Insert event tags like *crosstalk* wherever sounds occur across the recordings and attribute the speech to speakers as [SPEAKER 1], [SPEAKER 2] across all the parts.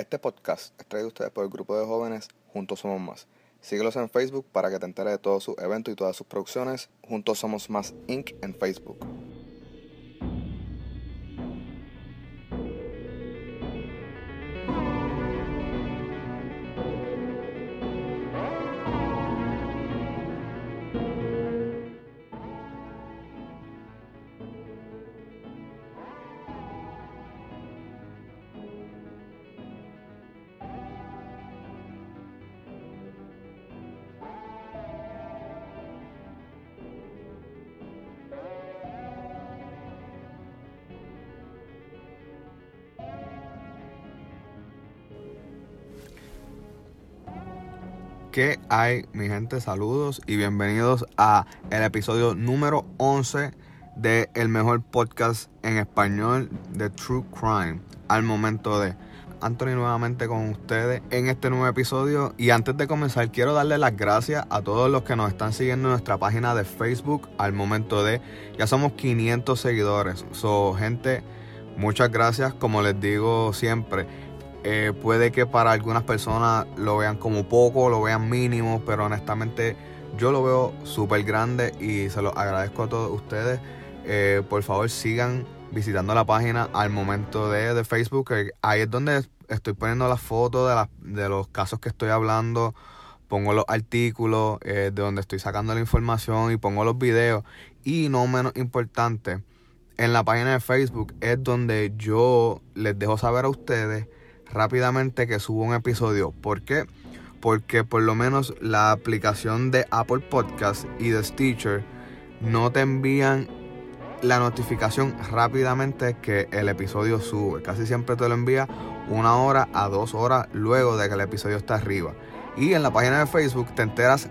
[SPEAKER 1] Este podcast es traído a ustedes por el grupo de jóvenes Juntos Somos Más. Síguelos en Facebook para que te enteres de todos sus eventos y todas sus producciones. Juntos Somos Más Inc. en Facebook. ¿Qué hay, mi gente? Saludos y bienvenidos a el episodio número 11 de el mejor podcast en español de True Crime. Al momento de Anthony nuevamente con ustedes en este nuevo episodio y antes de comenzar quiero darle las gracias a todos los que nos están siguiendo en nuestra página de Facebook al momento de ya somos 500 seguidores. So, gente, muchas gracias como les digo siempre eh, puede que para algunas personas lo vean como poco, lo vean mínimo, pero honestamente yo lo veo súper grande y se lo agradezco a todos ustedes. Eh, por favor sigan visitando la página al momento de, Facebook. ahí es donde estoy poniendo las fotos de, los casos que estoy hablando. Pongo los artículos eh, de donde estoy sacando la información y pongo los videos. Y no menos importante, en la página de Facebook es donde yo les dejo saber a ustedes rápidamente que subo un episodio. ¿Por qué? Porque por lo menos la aplicación de Apple Podcast y de Stitcher no te envían la notificación rápidamente que el episodio sube. Casi siempre te lo envía una hora a dos horas luego de que el episodio está arriba. Y en la página de Facebook te enteras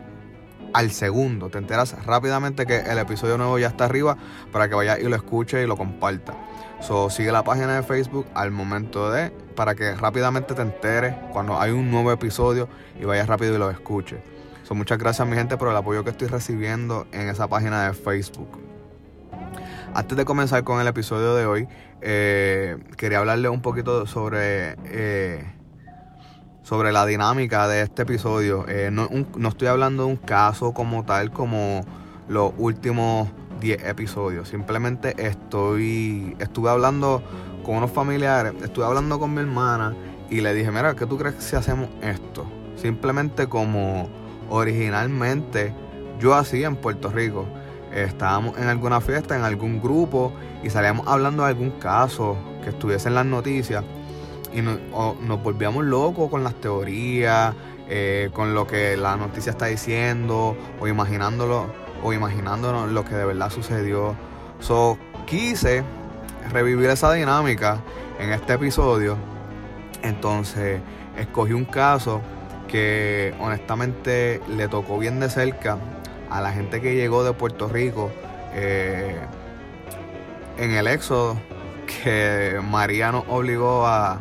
[SPEAKER 1] al segundo, te enteras rápidamente que el episodio nuevo ya está arriba para que vayas y lo escuches y lo compartas. So, sigue la página de Facebook al momento de, para que rápidamente te enteres cuando hay un nuevo episodio y vayas rápido y lo escuches. So, muchas gracias mi gente por el apoyo que estoy recibiendo en esa página de Facebook. Antes de comenzar con el episodio de hoy, eh, quería hablarle un poquito sobre, eh, sobre la dinámica de este episodio. Eh, no, no estoy hablando de un caso como tal, como los últimos 10 episodios. Simplemente estoy, estuve hablando con unos familiares, estuve hablando con mi hermana y le dije, mira, ¿qué tú crees si hacemos esto? Simplemente como originalmente yo hacía en Puerto Rico. Estábamos en alguna fiesta, en algún grupo y salíamos hablando de algún caso que estuviese en las noticias y nos, volvíamos locos con las teorías, eh, con lo que la noticia está diciendo o imaginándolo o imaginándonos lo que de verdad sucedió. So, quise revivir esa dinámica en este episodio. Entonces, escogí un caso que honestamente le tocó bien de cerca a la gente que llegó de Puerto Rico eh, en el éxodo que María nos obligó a,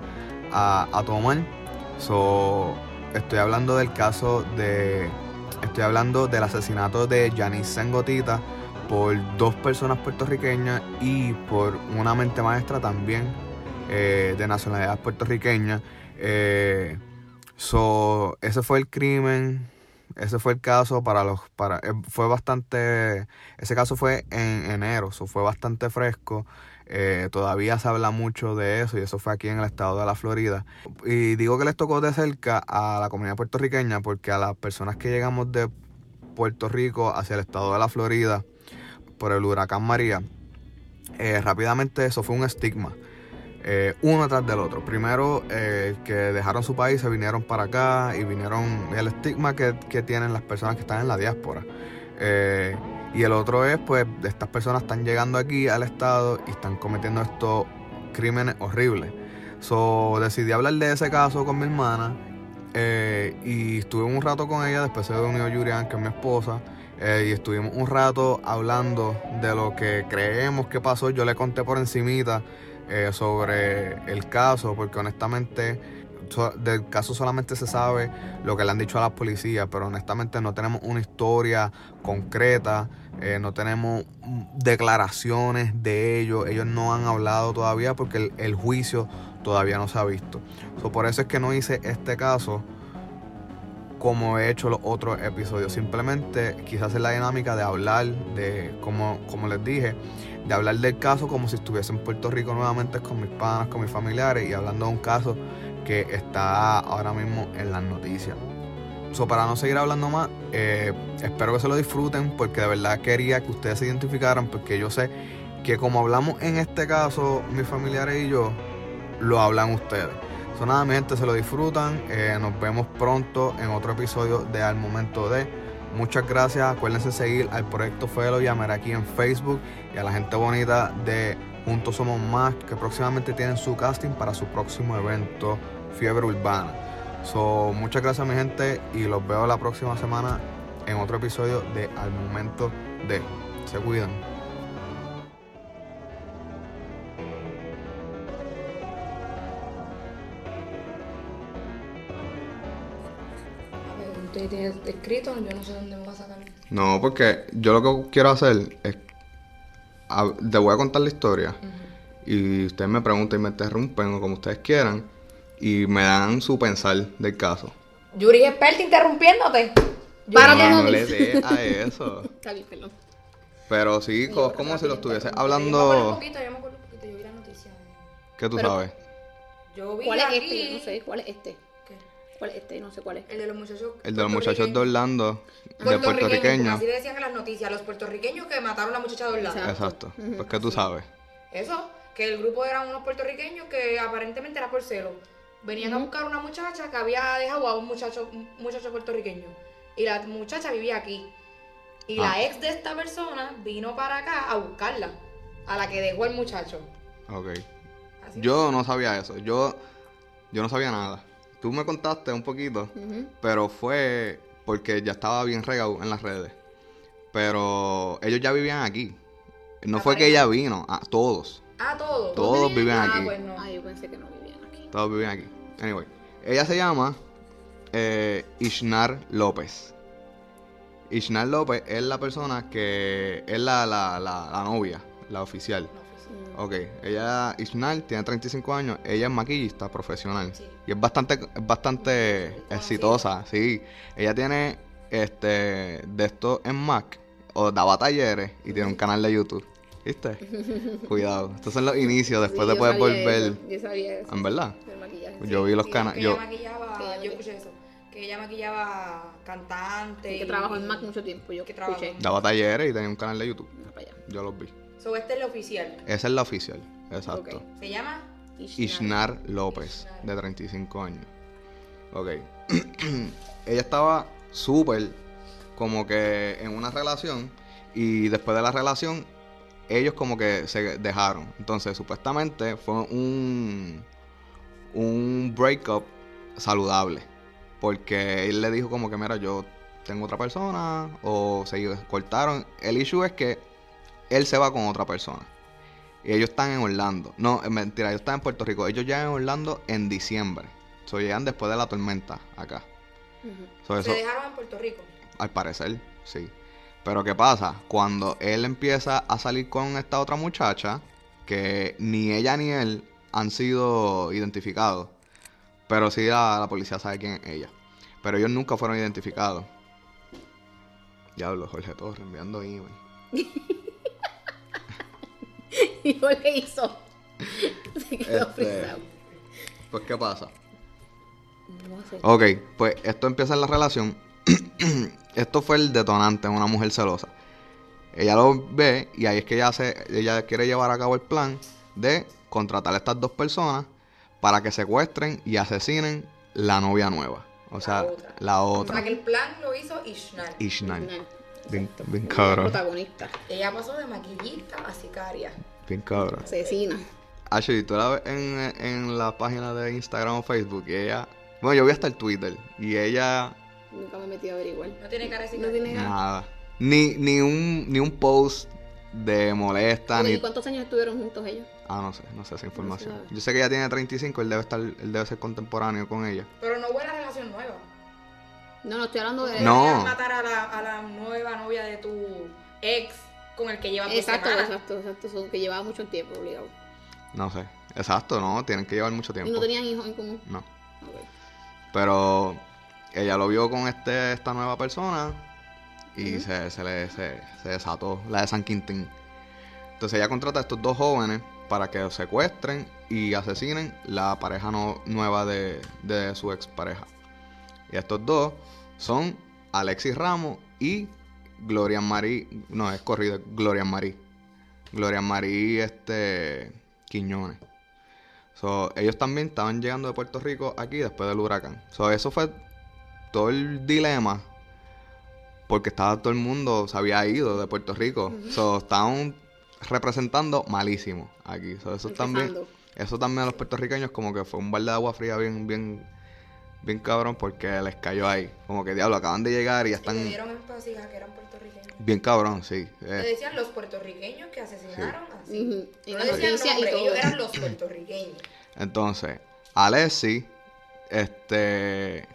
[SPEAKER 1] a tomar. So, estoy hablando del caso de Estoy hablando del asesinato de Janice Sengotita por dos personas puertorriqueñas y por una mente maestra también eh, de nacionalidad puertorriqueña. Eh, ese fue el crimen, ese fue el caso para los, para, eh, fue bastante, ese caso fue en enero, eso fue bastante fresco. Eh, todavía se habla mucho de eso y eso fue aquí en el estado de la Florida. Y digo que les tocó de cerca a la comunidad puertorriqueña porque a las personas que llegamos de Puerto Rico hacia el estado de la Florida por el huracán María, eh, rápidamente eso fue un estigma. Eh, uno tras del otro. Primero, que dejaron su país, se vinieron para acá y vinieron el estigma que, que tienen las personas que están en la diáspora. Y el otro es, pues, estas personas están llegando aquí al Estado y están cometiendo estos crímenes horribles. So, decidí hablar de ese caso con mi hermana eh, y estuve un rato con ella, después se unió Yurian, que es mi esposa, eh, y estuvimos un rato hablando de lo que creemos que pasó. Yo le conté por encimita eh, sobre el caso, porque honestamente del caso solamente se sabe lo que le han dicho a la policía, pero honestamente no tenemos una historia concreta, eh, no tenemos declaraciones de ellos, ellos no han hablado todavía porque el, juicio todavía no se ha visto. por eso es que no hice este caso como he hecho los otros episodios. Simplemente quizás es la dinámica de hablar de, como, como les dije, de hablar del caso como si estuviese en Puerto Rico nuevamente con mis panas, con mis familiares y hablando de un caso que está ahora mismo en las noticias. So, para no seguir hablando más, eh, espero que se lo disfruten porque de verdad quería que ustedes se identificaran porque yo sé que como hablamos en este caso mis familiares y yo, lo hablan ustedes. So, nada, mi gente, se lo disfrutan. Eh, nos vemos pronto en otro episodio de Al Momento de. Muchas gracias. Acuérdense seguir al proyecto Felo Llamar aquí en Facebook y a la gente bonita de Juntos Somos Más que próximamente tienen su casting para su próximo evento Fiebre Urbana. So, muchas gracias mi gente y los veo la próxima semana en otro episodio de Al Momento de. Se cuidan.
[SPEAKER 2] tienes escrito, yo no sé dónde me va a sacar.
[SPEAKER 1] No, porque yo lo que quiero hacer es. te voy a contar la historia. Y ustedes me preguntan y me interrumpen o como ustedes quieran. Y me dan su pensar del caso.
[SPEAKER 2] Yuri es experta interrumpiéndote.
[SPEAKER 1] Para no, no le dé a eso. *laughs* Pero sí, es como si lo estuviese hablando.
[SPEAKER 2] Yo me un poquito, yo me acuerdo un poquito, yo vi la noticia.
[SPEAKER 1] ¿Qué tú sabes?
[SPEAKER 2] Yo vi
[SPEAKER 3] ¿Cuál es este? No sé, ¿cuál es este? ¿Cuál es este? No sé cuál es.
[SPEAKER 2] El de los muchachos.
[SPEAKER 1] El de los muchachos de Orlando, de puertorriqueños.
[SPEAKER 2] Así decían en las noticias, los puertorriqueños que mataron a la muchacha de Orlando.
[SPEAKER 1] Exacto. Pues que tú sabes.
[SPEAKER 2] Eso, que el grupo eran unos puertorriqueños que aparentemente era por celo. Venían a buscar una muchacha que había dejado a un muchacho, muchacho puertorriqueño. Y la muchacha vivía aquí. Y la ah. ex de esta persona vino para acá a buscarla. A la que dejó el muchacho.
[SPEAKER 1] Ok. yo no sabía eso. Yo, yo no sabía nada. Tú me contaste un poquito, pero fue porque ya estaba bien regado en las redes. Pero ellos ya vivían aquí. No fue que ella vino, a todos.
[SPEAKER 2] Ah, todos.
[SPEAKER 1] Todos vivían aquí.
[SPEAKER 2] Ah, ah, yo pensé que no.
[SPEAKER 1] Todos vivían aquí. Anyway, ella se llama eh, Ishnar López. Ishnar López es la persona que es la, la, la novia, la oficial. Ok, ella, Isnal, tiene 35 años, ella es maquillista profesional. Y es bastante, bastante exitosa, sí. Ella tiene, este, de esto en Mac, o daba talleres y tiene un canal de YouTube. ¿Viste? *laughs* Cuidado. Estos son los inicios, después de poder volver.
[SPEAKER 3] Yo sabía eso.
[SPEAKER 1] ¿En verdad? Yo vi los canales.
[SPEAKER 2] Yo... Maquillaba, yo escuché eso. Que ella maquillaba cantante.
[SPEAKER 3] que trabajó en Mac mucho tiempo. Yo que escuché.
[SPEAKER 1] Daba talleres y tenía un canal de YouTube. Yo los vi.
[SPEAKER 2] So, esta es la oficial.
[SPEAKER 1] Esa es la oficial, exacto.
[SPEAKER 2] ¿Se llama?
[SPEAKER 1] Ishnar, López, de 35 años. Ok. *clears throat* Ella estaba súper como que en una relación y después de la relación ellos como que se dejaron. Entonces, supuestamente fue un un breakup saludable, porque él le dijo como que mira, yo tengo otra persona o se cortaron. El issue es que él se va con otra persona. Y ellos están en Orlando. No, es mentira, ellos están en Puerto Rico. Ellos llegan en Orlando en diciembre. So, llegan después de la tormenta acá.
[SPEAKER 2] ¿Se dejaron en Puerto Rico?
[SPEAKER 1] Al parecer, sí. Pero ¿qué pasa? Cuando él empieza a salir con esta otra muchacha, que ni ella ni él han sido identificados. Pero sí la, la policía sabe quién es ella. Pero ellos nunca fueron identificados. Diablo, Jorge Torres enviando email. *laughs*
[SPEAKER 3] y lo que hizo. Se quedó este,
[SPEAKER 1] Pues, ¿qué pasa? No sé. Ok, pues esto empieza en la relación. *clears throat* esto fue el detonante en una mujer celosa. Ella lo ve y ahí es que ella, hace, ella quiere llevar a cabo el plan de contratar a estas dos personas para que secuestren y asesinen la novia nueva. O sea, la otra.
[SPEAKER 2] O sea, que el plan lo hizo Ishnar.
[SPEAKER 1] Ishnar. Bien, bien cabrón.
[SPEAKER 3] protagonista.
[SPEAKER 2] Ella pasó de maquillista a sicaria.
[SPEAKER 1] Bien cabrón.
[SPEAKER 3] Asesina.
[SPEAKER 1] Ashley, tú la ves en, en la página de Instagram o Facebook y ella... Bueno, yo vi hasta el Twitter y ella...
[SPEAKER 3] Nunca me he metido a averiguar.
[SPEAKER 2] No tiene cara
[SPEAKER 3] No tiene
[SPEAKER 1] Nada. Ni, ni, un, ni un post de molesta.
[SPEAKER 3] ni... cuántos años estuvieron juntos ellos?
[SPEAKER 1] Ah, no sé, no sé esa información. yo sé que ella tiene 35, él debe estar, él debe ser contemporáneo con ella.
[SPEAKER 2] Pero no hubo una relación nueva.
[SPEAKER 3] No, no estoy hablando de.
[SPEAKER 1] No.
[SPEAKER 2] matar a la, a la nueva novia de tu ex con el que lleva
[SPEAKER 3] Exacto, exacto, exacto. Eso que llevaba mucho tiempo, obligado.
[SPEAKER 1] No sé. Exacto, no, tienen que llevar mucho
[SPEAKER 3] Y
[SPEAKER 1] tiempo.
[SPEAKER 3] no tenían hijos en común.
[SPEAKER 1] No.
[SPEAKER 3] Ok.
[SPEAKER 1] Pero ella lo vio con este esta nueva persona y se, se le se, se desató la de San Quintín. Entonces ella contrata a estos dos jóvenes para que secuestren y asesinen la pareja no- nueva de, de su expareja. Y estos dos son Alexis Ramos y Gloria Marie, no es corrido, Gloria Marie. Gloria Marie este Quiñones. So, ellos también estaban llegando de Puerto Rico aquí después del huracán. So, eso fue todo el dilema. Porque estaba todo el mundo, se había ido de Puerto Rico. So, estaban representando malísimo aquí. So, eso también, eso también a los puertorriqueños como que fue un balde de agua fría bien, bien, bien cabrón porque les cayó ahí. Como que diablo, acaban de llegar y ya
[SPEAKER 2] Y le
[SPEAKER 1] están
[SPEAKER 2] dieron énfasis a que eran puertorriqueños.
[SPEAKER 1] bien cabrón, sí.
[SPEAKER 2] Le
[SPEAKER 1] Eh,
[SPEAKER 2] decían los puertorriqueños que asesinaron así.
[SPEAKER 3] Ujú. Y
[SPEAKER 2] No decían
[SPEAKER 3] noticia y todo.
[SPEAKER 2] ellos eran los puertorriqueños.
[SPEAKER 1] Entonces, Alessi, este.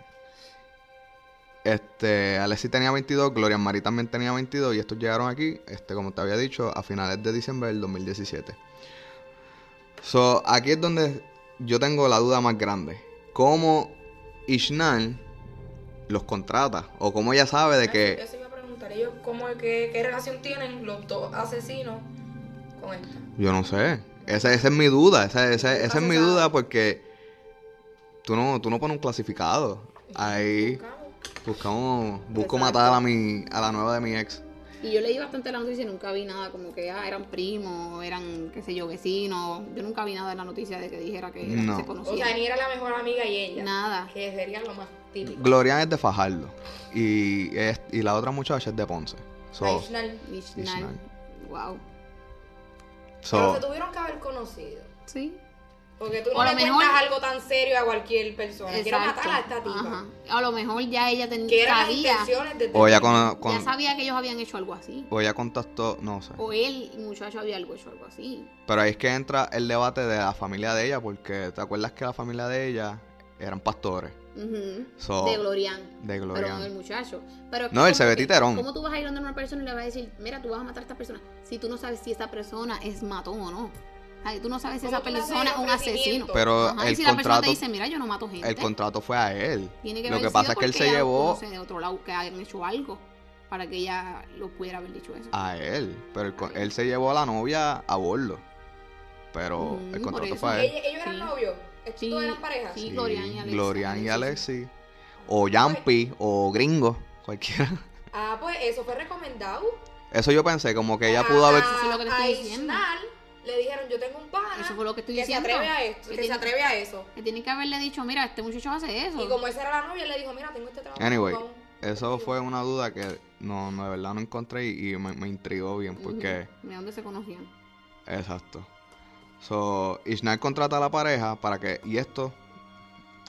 [SPEAKER 1] Este, Alessi tenía 22, Gloria Marie también tenía 22 y estos llegaron aquí, este, como te había dicho, a finales de diciembre del 2017. So, aquí es donde yo tengo la duda más grande. ¿Cómo Ishnal los contrata? ¿O cómo ella sabe de que...
[SPEAKER 2] Eso iba a preguntar. Ellos, ¿cómo, qué, ¿Qué relación tienen los dos asesinos con esta?
[SPEAKER 1] Yo no sé. Esa, esa es mi duda. Esa, esa- esa es mi duda porque tú no, tú no pones un clasificado. Ahí
[SPEAKER 2] Buscamos.
[SPEAKER 1] Buscamos, busco
[SPEAKER 3] Exacto.
[SPEAKER 1] matar a mi, a la nueva de mi ex.
[SPEAKER 3] Y yo leí bastante la noticia y nunca vi nada como que ah, eran primos, eran, qué sé yo, vecinos. Yo nunca vi nada en la noticia de que dijera que,
[SPEAKER 1] No.
[SPEAKER 3] se
[SPEAKER 2] O
[SPEAKER 3] conocían.
[SPEAKER 2] sea, ni era la mejor amiga y ella.
[SPEAKER 3] Nada.
[SPEAKER 2] Que sería lo más típico.
[SPEAKER 1] Glorian es de Fajardo y, es, y la otra muchacha es de Ponce. So,
[SPEAKER 2] Ishnal.
[SPEAKER 3] Ishnal.
[SPEAKER 1] Ishnal.
[SPEAKER 3] Wow.
[SPEAKER 1] so-
[SPEAKER 2] Pero se tuvieron que haber conocido.
[SPEAKER 3] Sí.
[SPEAKER 2] Porque tú
[SPEAKER 3] O
[SPEAKER 2] no le
[SPEAKER 3] lo
[SPEAKER 2] cuentas
[SPEAKER 3] mejor-
[SPEAKER 2] algo tan serio a cualquier persona. Quiero
[SPEAKER 3] Exacto.
[SPEAKER 2] matar a esta tipa.
[SPEAKER 3] Ajá. A lo mejor ya ella ten-
[SPEAKER 2] Que eran las
[SPEAKER 3] sabía,
[SPEAKER 2] intenciones de
[SPEAKER 1] o ella con, con-
[SPEAKER 3] ya sabía que ellos habían hecho algo así.
[SPEAKER 1] o ella contactó, no sé.
[SPEAKER 3] O él, el muchacho, había algo hecho algo así.
[SPEAKER 1] Pero ahí es que entra el debate de la familia de ella, porque te acuerdas que la familia de ella eran pastores. So,
[SPEAKER 3] de Glorian.
[SPEAKER 1] de
[SPEAKER 3] Pero
[SPEAKER 1] Glorian.
[SPEAKER 3] no el muchacho. Pero
[SPEAKER 1] No, él se
[SPEAKER 3] ¿cómo
[SPEAKER 1] ve
[SPEAKER 3] que-
[SPEAKER 1] titerón.
[SPEAKER 3] ¿Cómo tú vas a ir donde una persona y le vas a decir, mira, tú vas a matar a esta persona? Si tú no sabes si esa persona es matón o no. Ay, tú no sabes si
[SPEAKER 2] ¿Cómo
[SPEAKER 3] esa persona es un asesino.
[SPEAKER 1] Pero
[SPEAKER 3] Ajá,
[SPEAKER 1] el
[SPEAKER 3] si la persona te
[SPEAKER 1] contrato,
[SPEAKER 3] dice, mira, yo no mato gente.
[SPEAKER 1] el contrato fue a él.
[SPEAKER 3] tiene que
[SPEAKER 1] Lo que pasa es que él se llevó
[SPEAKER 3] conoce de otro lado, que hayan hecho algo para que ella lo pudiera haber dicho eso.
[SPEAKER 1] a él. Pero el con- él se llevó a la novia a bordo. Pero
[SPEAKER 3] Ujú,
[SPEAKER 1] el contrato fue a él.
[SPEAKER 2] Ellos, eran
[SPEAKER 3] Sí.
[SPEAKER 2] novios. Estos
[SPEAKER 3] Sí,
[SPEAKER 2] dos eran parejas.
[SPEAKER 3] sí. Glorian y Alexis.
[SPEAKER 1] Glorian y
[SPEAKER 3] Alexis.
[SPEAKER 1] O Yampi, o Gringo, cualquiera.
[SPEAKER 2] Ah, pues eso fue recomendado.
[SPEAKER 1] Eso yo pensé, como que ella pudo haber...
[SPEAKER 3] Eso es lo que te estoy diciendo.
[SPEAKER 2] Le dijeron, yo tengo un pana
[SPEAKER 3] Eso fue lo que estoy
[SPEAKER 2] que
[SPEAKER 3] diciendo.
[SPEAKER 2] se atreve a esto,
[SPEAKER 3] Que
[SPEAKER 2] que se
[SPEAKER 3] tiene-
[SPEAKER 2] atreve a eso.
[SPEAKER 3] Que tiene que haberle dicho, mira, este muchacho hace eso.
[SPEAKER 2] Y como esa era la novia, él le dijo, mira, tengo este trabajo.
[SPEAKER 1] Anyway, eso fue una duda que no, no, de verdad no encontré y, y me, me intrigó bien porque...
[SPEAKER 3] Ujú. ¿De dónde se conocían?
[SPEAKER 1] Exacto. So, Ishmael contrata a la pareja para que, y estos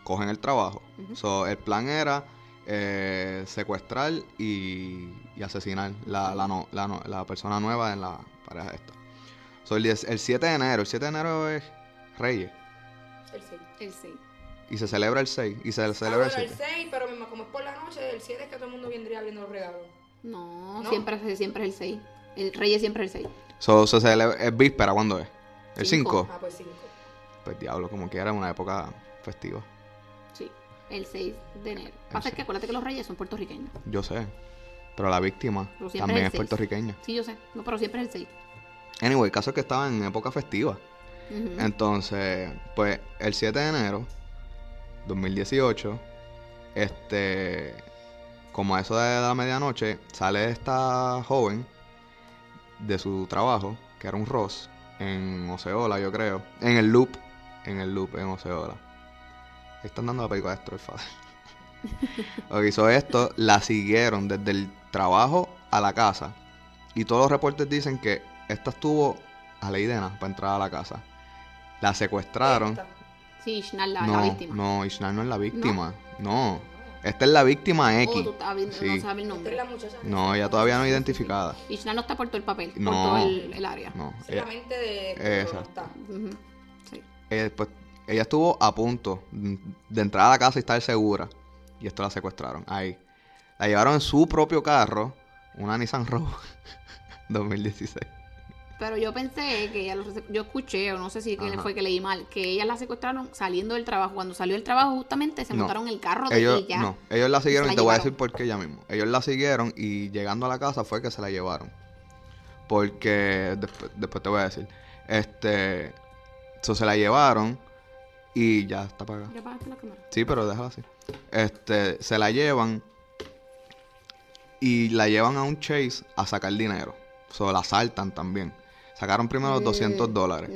[SPEAKER 1] cogen el trabajo. So, el plan era eh, secuestrar y, y asesinar la, la, no- la, no- la persona nueva en la pareja esta. So, el, 10 el 7 de enero, el 7 de enero es Reyes.
[SPEAKER 2] El 6.
[SPEAKER 3] El 6.
[SPEAKER 1] Y se celebra el 6. Y se
[SPEAKER 2] Ah,
[SPEAKER 1] celebra
[SPEAKER 2] bueno,
[SPEAKER 1] el
[SPEAKER 2] el
[SPEAKER 1] 7.
[SPEAKER 2] 6, pero mismo, como es por la noche, el 7 es que todo el mundo vendría abriendo los regalos.
[SPEAKER 3] No,
[SPEAKER 2] ¿No?
[SPEAKER 3] Siempre, es- siempre es el 6. El Reyes siempre es el 6.
[SPEAKER 1] So, se celebra, es víspera, ¿cuándo es? El
[SPEAKER 3] Cinco.
[SPEAKER 1] 5.
[SPEAKER 2] Ah, pues 5.
[SPEAKER 1] Pues diablo, como quiera, una época festiva.
[SPEAKER 3] Sí. El 6 de enero. Pasa que acuérdate que los Reyes son puertorriqueños.
[SPEAKER 1] Yo sé. Pero la víctima
[SPEAKER 3] Pero
[SPEAKER 1] también
[SPEAKER 3] es
[SPEAKER 1] es puertorriqueña.
[SPEAKER 3] Sí, yo sé. No, pero siempre es el 6.
[SPEAKER 1] Anyway, el caso es que estaba en época festiva. Entonces, pues el 7 de enero 2018, este, como a eso de la medianoche, sale esta joven de su trabajo, que era un Ross, en Oceola, yo creo. En el loop, en el loop, en Oceola. Están dando la película de Destroy Father. *laughs* ok, hizo esto, la siguieron desde el trabajo a la casa. Y todos los reportes dicen que esta estuvo a Leidena para entrar a la casa. La secuestraron.
[SPEAKER 3] Sí, Ishnal, la,
[SPEAKER 1] no,
[SPEAKER 3] la víctima.
[SPEAKER 1] no, Ishnar no es la víctima. No. Esta es la víctima X.
[SPEAKER 3] Oh, tú estás viendo,
[SPEAKER 1] Sí.
[SPEAKER 3] no sabes el
[SPEAKER 2] es
[SPEAKER 3] nombre.
[SPEAKER 2] la muchacha.
[SPEAKER 1] No, ella todavía no identificada.
[SPEAKER 3] Ishnal no está por todo el papel, por
[SPEAKER 1] No.
[SPEAKER 3] todo el, el área.
[SPEAKER 1] No.
[SPEAKER 2] Es la
[SPEAKER 1] Ella,
[SPEAKER 2] mente de...
[SPEAKER 1] Exacto.
[SPEAKER 2] está.
[SPEAKER 3] Ujú. Sí.
[SPEAKER 1] ella después- ella estuvo a punto de entrar a la casa y estar segura. Y esto la secuestraron. Ahí. La llevaron en su propio carro. Una Nissan Rogue *laughs* 2016.
[SPEAKER 3] Pero yo pensé que ella rese- yo escuché, o no sé si que fue que leí mal, que ellas la secuestraron saliendo del trabajo. Cuando salió del trabajo, justamente se
[SPEAKER 1] No.
[SPEAKER 3] montaron el carro de
[SPEAKER 1] Ellos,
[SPEAKER 3] ella.
[SPEAKER 1] no, ellos la siguieron y
[SPEAKER 3] la
[SPEAKER 1] te voy a decir por qué ya mismo. Ellos la siguieron y llegando a la casa fue que se la llevaron. Porque después, después te voy a decir. Este, so, se la llevaron y ya está apagada.
[SPEAKER 3] ¿Ya apagaste la cámara?
[SPEAKER 1] Sí, pero déjala así. Este, se la llevan y la llevan a un chase a sacar dinero. So, la saltan también. Sacaron primero los
[SPEAKER 3] Mm.
[SPEAKER 1] 200 dólares.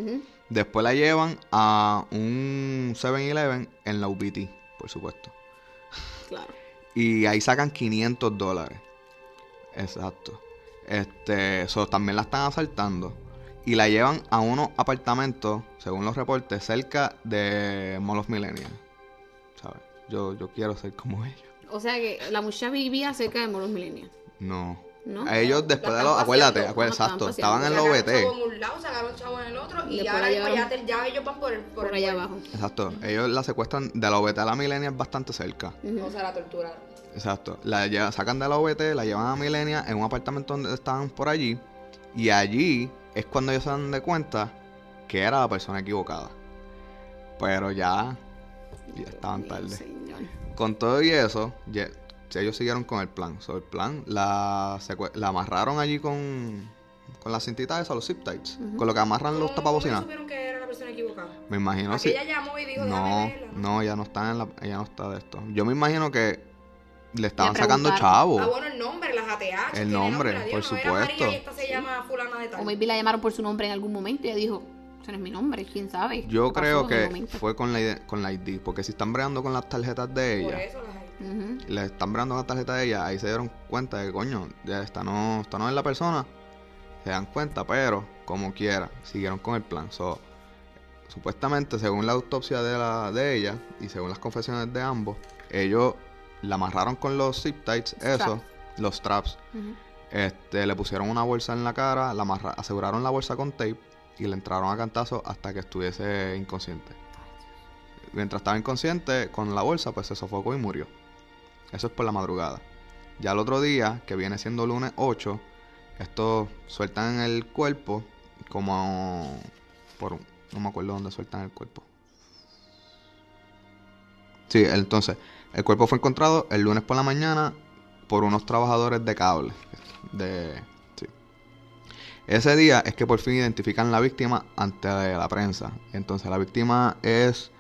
[SPEAKER 1] Después la llevan a un 7-Eleven en la UPT, por supuesto.
[SPEAKER 3] Claro.
[SPEAKER 1] Y ahí sacan 500 dólares. Exacto. Este, so, también la están asaltando. Y la llevan a unos apartamentos, según los reportes, cerca de Mall of Millennium. ¿Sabes? Yo, yo quiero ser como *laughs* ellos.
[SPEAKER 3] O sea que la muchacha vivía cerca de Moros Millennials,
[SPEAKER 1] No.
[SPEAKER 3] ¿No?
[SPEAKER 1] A ellos después de los... Acuérdate, acuérdate, exacto.
[SPEAKER 3] estaban
[SPEAKER 1] en
[SPEAKER 2] Sacaron
[SPEAKER 1] los
[SPEAKER 2] chavo
[SPEAKER 1] OBT.
[SPEAKER 2] en un lado, sacaron chavo en el otro y, ya, ahora ya, ya ellos van por, el, por,
[SPEAKER 3] por
[SPEAKER 2] el
[SPEAKER 3] allá abajo.
[SPEAKER 1] Exacto. Ellos la secuestran de la OBT a la Millennium es bastante cerca.
[SPEAKER 2] O sea, la torturaron.
[SPEAKER 1] Exacto. La llevan- sacan de la OBT, la llevan a Milenia en un apartamento donde estaban por allí. Y allí es cuando ellos se dan de cuenta que era la persona equivocada. Pero ya, ya estaban tarde.
[SPEAKER 3] señor.
[SPEAKER 1] Con todo y eso, ye- ellos siguieron con el plan. So, el plan la, la amarraron allí con, con las cintitas esas, los zip ties.
[SPEAKER 3] Ujú.
[SPEAKER 1] Con lo que amarran los
[SPEAKER 2] ¿Cómo-
[SPEAKER 1] tapabocinas.
[SPEAKER 2] ¿Cómo ellos supieron que era la persona equivocada?
[SPEAKER 1] Me imagino si.
[SPEAKER 2] Aquella llamó y dijo,
[SPEAKER 1] No,
[SPEAKER 2] verla.
[SPEAKER 1] no, ella no está en la, ella no está de esto. Yo me imagino que le estaban
[SPEAKER 3] Le
[SPEAKER 1] sacando chavo.
[SPEAKER 2] Ah, bueno, el nombre, las ATH.
[SPEAKER 1] El nombre, por
[SPEAKER 2] no era María
[SPEAKER 1] supuesto.
[SPEAKER 2] y esta se llama fulana de tal.
[SPEAKER 3] O maybe la llamaron por su nombre en algún momento y ella dijo, ese no es mi nombre, quién sabe.
[SPEAKER 1] Yo
[SPEAKER 3] ¿Qué pasó
[SPEAKER 1] creo que fue con la, con la ID, porque si están bregando con las tarjetas de
[SPEAKER 2] Por
[SPEAKER 1] ella,
[SPEAKER 2] eso las
[SPEAKER 3] Ujú.
[SPEAKER 1] le están bregando con la tarjeta de ella, ahí se dieron cuenta de que, coño, ya esta no, esta no es la persona, se dan cuenta, pero como quiera, siguieron con el plan. So, supuestamente, según la autopsia de, la, de ella y según las confesiones de ambos, ellos la amarraron con los zip ties, eso, los traps, este, le pusieron una bolsa en la cara, la amarra- aseguraron la bolsa con tape y le entraron a cantazo hasta que estuviese inconsciente. Mientras estaba inconsciente, con la bolsa, pues se sofocó y murió. Eso es por la madrugada. Ya el otro día, que viene siendo lunes 8, estos sueltan el cuerpo como por no me acuerdo dónde sueltan el cuerpo. Sí, entonces, el cuerpo fue encontrado el lunes por la mañana por unos trabajadores de cable. De. Ese día es que por fin identifican la víctima ante la prensa. Entonces, la víctima es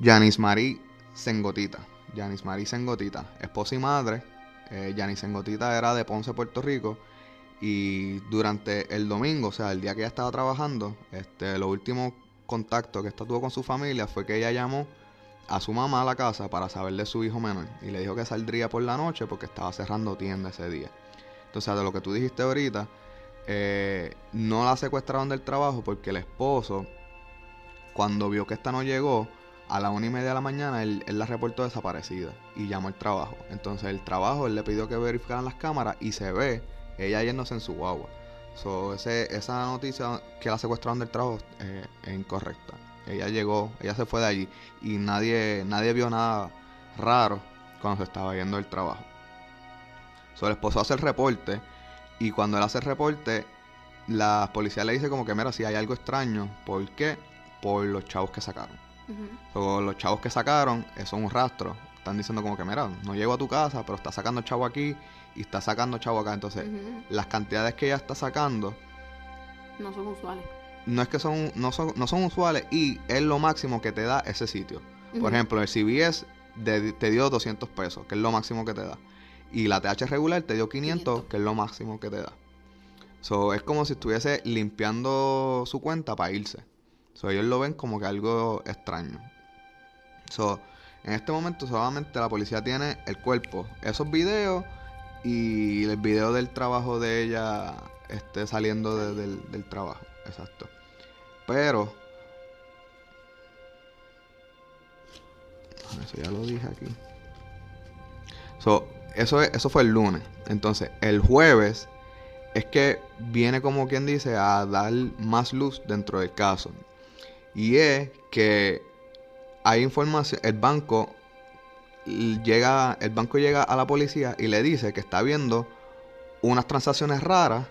[SPEAKER 1] Yanis Marie Sengotita. Yanis Marie Sengotita, esposa y madre. Eh, Yanis Sengotita era de Ponce, Puerto Rico. Y durante el domingo, o sea, el día que ella estaba trabajando, este, los últimos contactos que esta tuvo con su familia fue que ella llamó a su mamá a la casa para saber de su hijo menor. Y le dijo que saldría por la noche porque estaba cerrando tienda ese día. Entonces, de lo que tú dijiste ahorita, eh, no la secuestraron del trabajo porque el esposo, cuando vio que esta no llegó, a la una y media de la mañana él, la reportó desaparecida y llamó al trabajo. Entonces el trabajo él le pidió que verificaran las cámaras y se ve ella yéndose en su guagua. So, esa noticia que la secuestraron del trabajo eh, es incorrecta. Ella llegó, ella se fue de allí y nadie, nadie vio nada raro cuando se estaba yendo del trabajo. So, el esposo hace el reporte y cuando él hace el reporte, la policía le dice como que mira si hay algo extraño. ¿Por qué? Por los chavos que sacaron. So, los chavos que sacaron, eso es un rastro. Están diciendo como que, mira, no llego a tu casa, pero está sacando chavo aquí y está sacando chavo acá. Entonces, las cantidades que ella está sacando
[SPEAKER 3] No son usuales.
[SPEAKER 1] no es que son no son, no son usuales y es lo máximo que te da ese sitio. Por ejemplo, el CBS de- te dio 200 pesos, que es lo máximo que te da. Y la TH regular te dio 500,
[SPEAKER 3] 500.
[SPEAKER 1] que es lo máximo que te da. So, es como si estuviese limpiando su cuenta para irse. So, ellos lo ven como que algo extraño. So, en este momento solamente la policía tiene el cuerpo, esos videos y el video del trabajo de ella este, saliendo de- del, del trabajo. Exacto. Pero... Eso ya lo dije aquí. So, eso, es- eso fue el lunes. Entonces, el jueves es que viene como quien dice a dar más luz dentro del caso. Y es que hay información, el banco llega, el banco llega a la policía y le dice que está viendo unas transacciones raras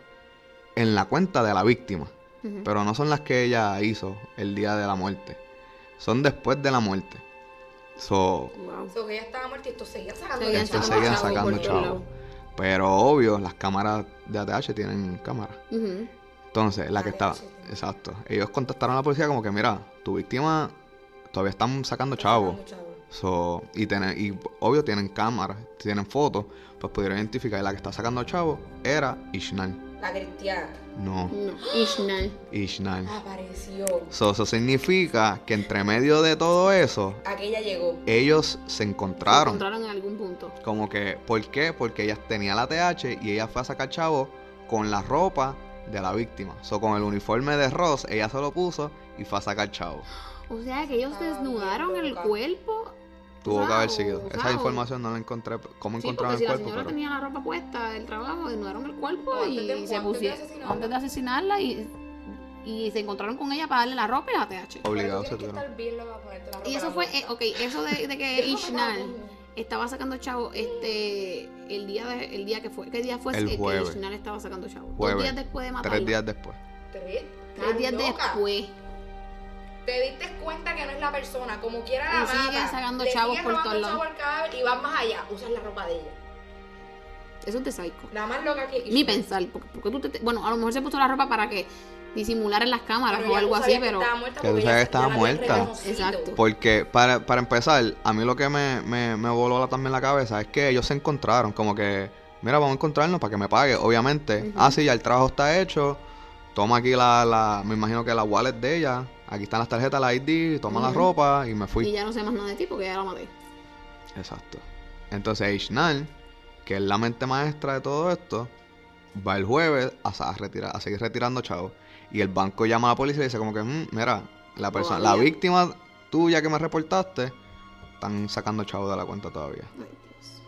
[SPEAKER 1] en la cuenta de la víctima. Pero no son las que ella hizo el día de la muerte. Son después de la muerte. So,
[SPEAKER 3] Wow.
[SPEAKER 2] So, que ella estaba muerta y esto seguía sacando
[SPEAKER 3] Seguían
[SPEAKER 1] esto
[SPEAKER 2] chavos
[SPEAKER 1] sacando
[SPEAKER 3] lados.
[SPEAKER 1] Pero obvio, las cámaras de ATH tienen cámara.
[SPEAKER 3] Ujú.
[SPEAKER 1] Entonces, la que estaba. Exacto. Ellos contactaron a la policía como que, mira, tu víctima todavía están sacando chavos. So, y, tienen, y obvio tienen cámaras, tienen fotos, pues pudieron identificar. Y la que está sacando chavos era Ishnal.
[SPEAKER 2] La cristiana
[SPEAKER 1] No,
[SPEAKER 3] No. Ishnal.
[SPEAKER 1] Ishnal.
[SPEAKER 2] apareció.
[SPEAKER 1] So, eso significa que entre medio de todo eso,
[SPEAKER 2] Aquella llegó.
[SPEAKER 1] ellos se
[SPEAKER 3] Se
[SPEAKER 1] encontraron.
[SPEAKER 3] encontraron en algún punto.
[SPEAKER 1] Como que, ¿por qué? Porque ella tenía la TH y ella fue a sacar chavo con la ropa de la víctima. So, con el uniforme de Ross, ella se lo puso y fue a sacar chavo.
[SPEAKER 3] O sea que ellos desnudaron el cuerpo.
[SPEAKER 1] Tuvo que haber seguido. Esa
[SPEAKER 3] wow.
[SPEAKER 1] información no la encontré. ¿Cómo
[SPEAKER 3] Sí,
[SPEAKER 1] encontraron
[SPEAKER 3] porque si
[SPEAKER 1] el
[SPEAKER 3] la
[SPEAKER 1] cuerpo?
[SPEAKER 3] señora
[SPEAKER 1] Pero-
[SPEAKER 3] tenía la ropa puesta del trabajo, desnudaron el cuerpo y
[SPEAKER 2] de-
[SPEAKER 3] se pusieron
[SPEAKER 2] asesinarla.
[SPEAKER 3] antes de asesinarla y, y se encontraron con ella para darle la ropa y la TH.
[SPEAKER 1] Obligado se tuvieron.
[SPEAKER 3] Y eso fue, eh, ok, eso de, de que *laughs* Ishnal. Estaba sacando chavo este el día de, el día que fue, ¿qué día fue
[SPEAKER 1] El
[SPEAKER 3] que
[SPEAKER 1] jueves.
[SPEAKER 3] Ishnal estaba sacando chavo?
[SPEAKER 1] Jueves.
[SPEAKER 3] Dos días después de matarlo.
[SPEAKER 1] Tres días después.
[SPEAKER 2] Tres,
[SPEAKER 3] Tres días
[SPEAKER 2] loca.
[SPEAKER 3] después.
[SPEAKER 2] Te diste cuenta que no es la persona, como quiera la mata,
[SPEAKER 3] sacando
[SPEAKER 2] le
[SPEAKER 3] chavos por
[SPEAKER 2] robando
[SPEAKER 3] todos lados.
[SPEAKER 2] y vas más allá, usas la ropa de ella.
[SPEAKER 3] Eso es de psycho.
[SPEAKER 2] La más loca que
[SPEAKER 3] Mi pensar, porque, porque tú te, bueno, a lo mejor se puso la ropa para que disimular en las cámaras
[SPEAKER 2] Pero
[SPEAKER 3] o algo así, pero
[SPEAKER 1] Que tú
[SPEAKER 2] ya-
[SPEAKER 1] que estaba muerta.
[SPEAKER 3] Exacto.
[SPEAKER 1] Porque para, para empezar, a mí lo que me, me, me voló la- también la cabeza es que ellos se encontraron, como que, mira, vamos a encontrarnos para que me pague, obviamente.
[SPEAKER 3] Ujú.
[SPEAKER 1] Ah, sí, ya el trabajo está hecho. Toma aquí la, la, me imagino que la wallet de ella. Aquí están las tarjetas, la ID, toma la ropa y me fui.
[SPEAKER 3] y ya no sé más nada de ti porque ya la maté.
[SPEAKER 1] Exacto. Entonces Ishnal, que es la mente maestra de todo esto, va el jueves a, sa- a retirar, a seguir retirando chavos. Y el banco llama a la policía y dice como que, "Mm, mira, la persona, la víctima tuya que me reportaste, están sacando chavos de la cuenta todavía.
[SPEAKER 3] Ay, Dios.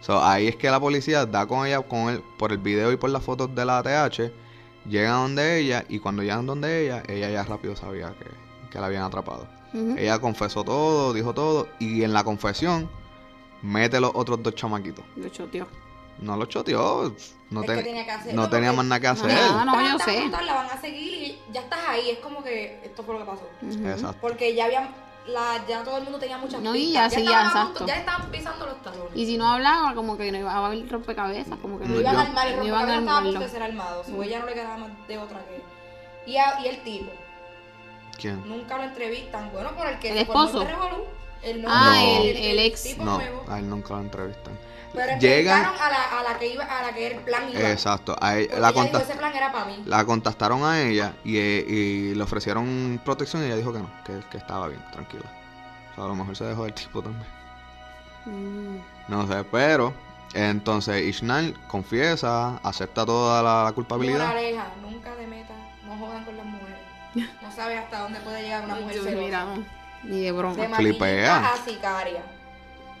[SPEAKER 1] So, ahí es que la policía da con ella, con él, por el video y por las fotos de la ATH, llegan donde ella y cuando llegan donde ella, ella ya rápido sabía que, que la habían atrapado. Ella confesó todo, dijo todo y en la confesión mete los otros dos chamaquitos.
[SPEAKER 3] De hecho, tío.
[SPEAKER 1] No los choteó, no, ten-
[SPEAKER 2] que tenía que hacerlo,
[SPEAKER 1] no tenía más nada que hacer.
[SPEAKER 3] Ah, no, yo
[SPEAKER 2] Tantas
[SPEAKER 3] sé.
[SPEAKER 2] la van a seguir y ya estás ahí. Es como que esto fue lo que pasó.
[SPEAKER 3] Ujú.
[SPEAKER 1] Exacto.
[SPEAKER 2] Porque ya habían, la, ya todo el mundo tenía muchas
[SPEAKER 3] No, y
[SPEAKER 2] pistas.
[SPEAKER 3] ya seguía,
[SPEAKER 2] estaban a
[SPEAKER 3] exacto.
[SPEAKER 2] punto- ya estaban pisando los talones.
[SPEAKER 3] Y si no hablaba, como que no iba a haber rompecabezas, como que
[SPEAKER 2] no
[SPEAKER 3] no,
[SPEAKER 2] iban
[SPEAKER 1] yo-
[SPEAKER 2] a armar el
[SPEAKER 3] no iban a
[SPEAKER 2] rompecabezas, de ser armado. Si ella no le quedaba más de otra que. Y, a- y el tipo,
[SPEAKER 1] ¿Quién?
[SPEAKER 2] nunca lo entrevistan. Bueno, por el que
[SPEAKER 3] ¿El esposo?
[SPEAKER 2] revolú, el novio,
[SPEAKER 3] Ah,
[SPEAKER 1] el-
[SPEAKER 3] el ex.
[SPEAKER 2] tipo
[SPEAKER 1] No,
[SPEAKER 2] nuevo.
[SPEAKER 1] a él nunca lo entrevistan.
[SPEAKER 2] Pero
[SPEAKER 1] Llegan-
[SPEAKER 2] a la, a la que iba, a la que el plan iba.
[SPEAKER 1] Exacto. A él-
[SPEAKER 2] Porque
[SPEAKER 1] la,
[SPEAKER 2] ella dijo, ese plan era para mí.
[SPEAKER 1] la contactaron a ella y, eh, y le ofrecieron protección y ella dijo que no, que, que estaba bien, tranquila. O sea, a lo mejor se dejó del tipo también.
[SPEAKER 3] Mm.
[SPEAKER 1] No sé, pero entonces Ishnal confiesa, acepta toda la, la culpabilidad.
[SPEAKER 2] Moraleja, nunca te metas, no jodan con las mujeres. No sabes hasta dónde puede llegar una mujer celosa.
[SPEAKER 3] Ni de broma.
[SPEAKER 2] De a sicaria.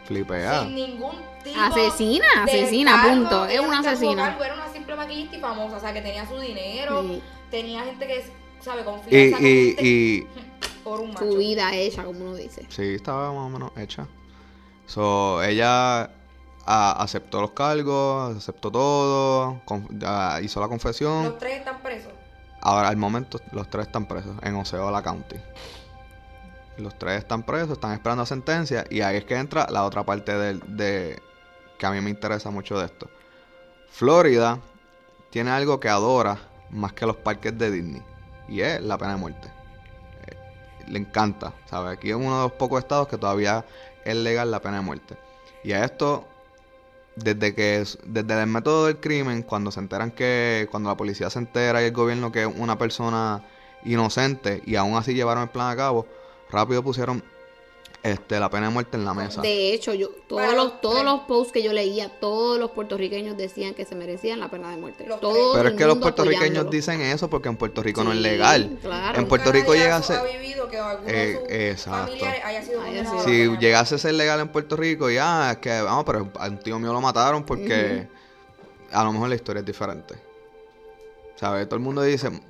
[SPEAKER 1] Flipea.
[SPEAKER 2] Sin ningún tipo
[SPEAKER 3] Asesina,
[SPEAKER 2] de
[SPEAKER 3] asesina,
[SPEAKER 2] cargo,
[SPEAKER 3] punto. Es una asesina.
[SPEAKER 2] cargo, Era una simple maquillista y famosa, o sea, que tenía su dinero,
[SPEAKER 3] Sí.
[SPEAKER 2] tenía gente que, sabe,
[SPEAKER 1] Y,
[SPEAKER 2] confianza con
[SPEAKER 1] y,
[SPEAKER 2] gente
[SPEAKER 1] y *laughs*
[SPEAKER 2] por un macho.
[SPEAKER 3] Su vida hecha, como uno dice.
[SPEAKER 1] sí, estaba más o menos hecha. So, ella ah, aceptó los cargos, aceptó todo, con- ah, hizo la confesión.
[SPEAKER 2] Los tres están presos.
[SPEAKER 1] Ahora, al momento, los tres están presos en Osceola County. Los tres están presos, están esperando sentencia. Y ahí es que entra la otra parte del- de, que a mí me interesa mucho de esto. Florida tiene algo que adora más que los parques de Disney. Y es la pena de muerte. Eh, le encanta, ¿sabes? Aquí es uno de los pocos estados que todavía es legal la pena de muerte. Y a esto, desde que es- desde el método del crimen, cuando se enteran que, cuando la policía se entera y el gobierno que es una persona inocente y aún así llevaron el plan a cabo, rápido pusieron este la pena de muerte en la mesa.
[SPEAKER 3] De hecho, yo todos los todos
[SPEAKER 2] tres.
[SPEAKER 3] los posts que yo leía, todos los puertorriqueños decían que se merecían la pena de muerte.
[SPEAKER 2] Los
[SPEAKER 3] Todo
[SPEAKER 2] tres.
[SPEAKER 1] Pero
[SPEAKER 3] el
[SPEAKER 1] es que los puertorriqueños
[SPEAKER 3] apoyándolo.
[SPEAKER 1] dicen eso porque en Puerto Rico no es legal.
[SPEAKER 3] claro.
[SPEAKER 1] En Puerto Rico llega a ser- Eh,
[SPEAKER 2] de sus
[SPEAKER 1] exacto.
[SPEAKER 2] haya sido
[SPEAKER 3] Haya sido.
[SPEAKER 2] la
[SPEAKER 1] Si
[SPEAKER 2] pena.
[SPEAKER 1] llegase a ser legal en Puerto Rico, ya, es que, vamos, pero a un tío mío lo mataron porque a lo mejor la historia es diferente. ¿Sabes? Todo el mundo dice, "M-